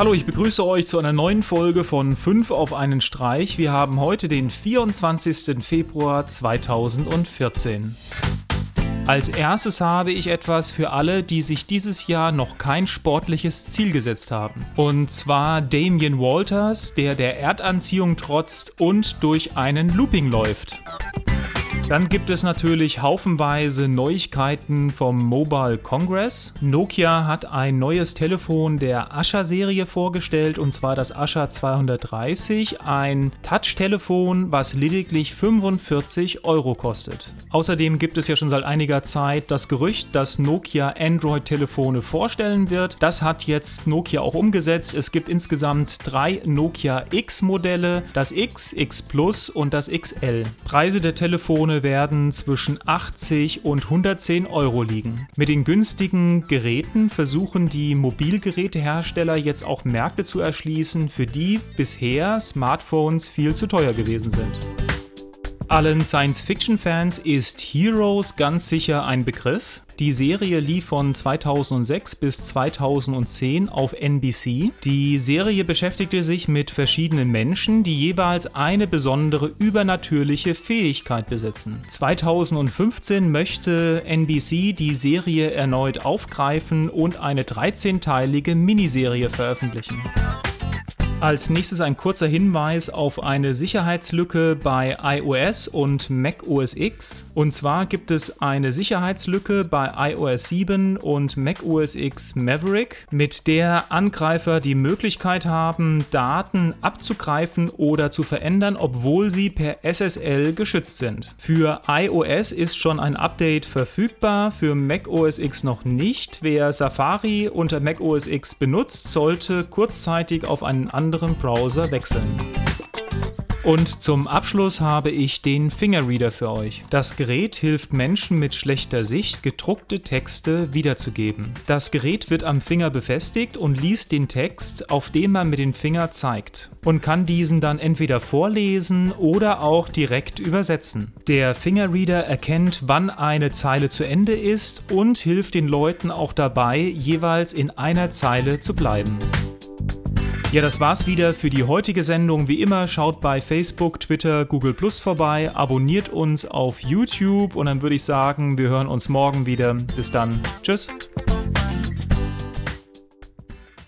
Hallo, ich begrüße euch zu einer neuen Folge von 5 auf einen Streich. Wir haben heute den 24. Februar 2014. Als erstes habe ich etwas für alle, die sich dieses Jahr noch kein sportliches Ziel gesetzt haben. Und zwar Damien Walters, der der Erdanziehung trotzt und durch einen Looping läuft. Dann gibt es natürlich haufenweise Neuigkeiten vom Mobile Congress. Nokia hat ein neues Telefon der Asha-Serie vorgestellt und zwar das Asha 230, ein Touch-Telefon, was lediglich 45 Euro kostet. Außerdem gibt es ja schon seit einiger Zeit das Gerücht, dass Nokia Android-Telefone vorstellen wird. Das hat jetzt Nokia auch umgesetzt. Es gibt insgesamt drei Nokia X-Modelle, das X, X Plus und das XL. Preise der Telefone werden zwischen 80 und 110 Euro liegen. Mit den günstigen Geräten versuchen die Mobilgerätehersteller jetzt auch Märkte zu erschließen, für die bisher Smartphones viel zu teuer gewesen sind. Allen Science-Fiction-Fans ist Heroes ganz sicher ein Begriff. Die Serie lief von 2006 bis 2010 auf NBC. Die Serie beschäftigte sich mit verschiedenen Menschen, die jeweils eine besondere übernatürliche Fähigkeit besitzen. 2015 möchte NBC die Serie erneut aufgreifen und eine 13-teilige Miniserie veröffentlichen. Als nächstes ein kurzer Hinweis auf eine Sicherheitslücke bei iOS und Mac OS X. Und zwar gibt es eine Sicherheitslücke bei iOS 7 und Mac OS X Maverick, mit der Angreifer die Möglichkeit haben, Daten abzugreifen oder zu verändern, obwohl sie per SSL geschützt sind. Für iOS ist schon ein Update verfügbar, für Mac OS X noch nicht. Wer Safari unter Mac OS X benutzt, sollte kurzzeitig auf einen anderen anderen Browser wechseln. Und zum Abschluss habe ich den Fingerreader für euch. Das Gerät hilft Menschen mit schlechter Sicht, gedruckte Texte wiederzugeben. Das Gerät wird am Finger befestigt und liest den Text, auf den man mit dem Finger zeigt und kann diesen dann entweder vorlesen oder auch direkt übersetzen. Der Fingerreader erkennt, wann eine Zeile zu Ende ist und hilft den Leuten auch dabei, jeweils in einer Zeile zu bleiben. Ja, das war's wieder für die heutige Sendung. Wie immer, schaut bei Facebook, Twitter, Google Plus vorbei, abonniert uns auf YouTube und dann würde ich sagen, wir hören uns morgen wieder. Bis dann. Tschüss.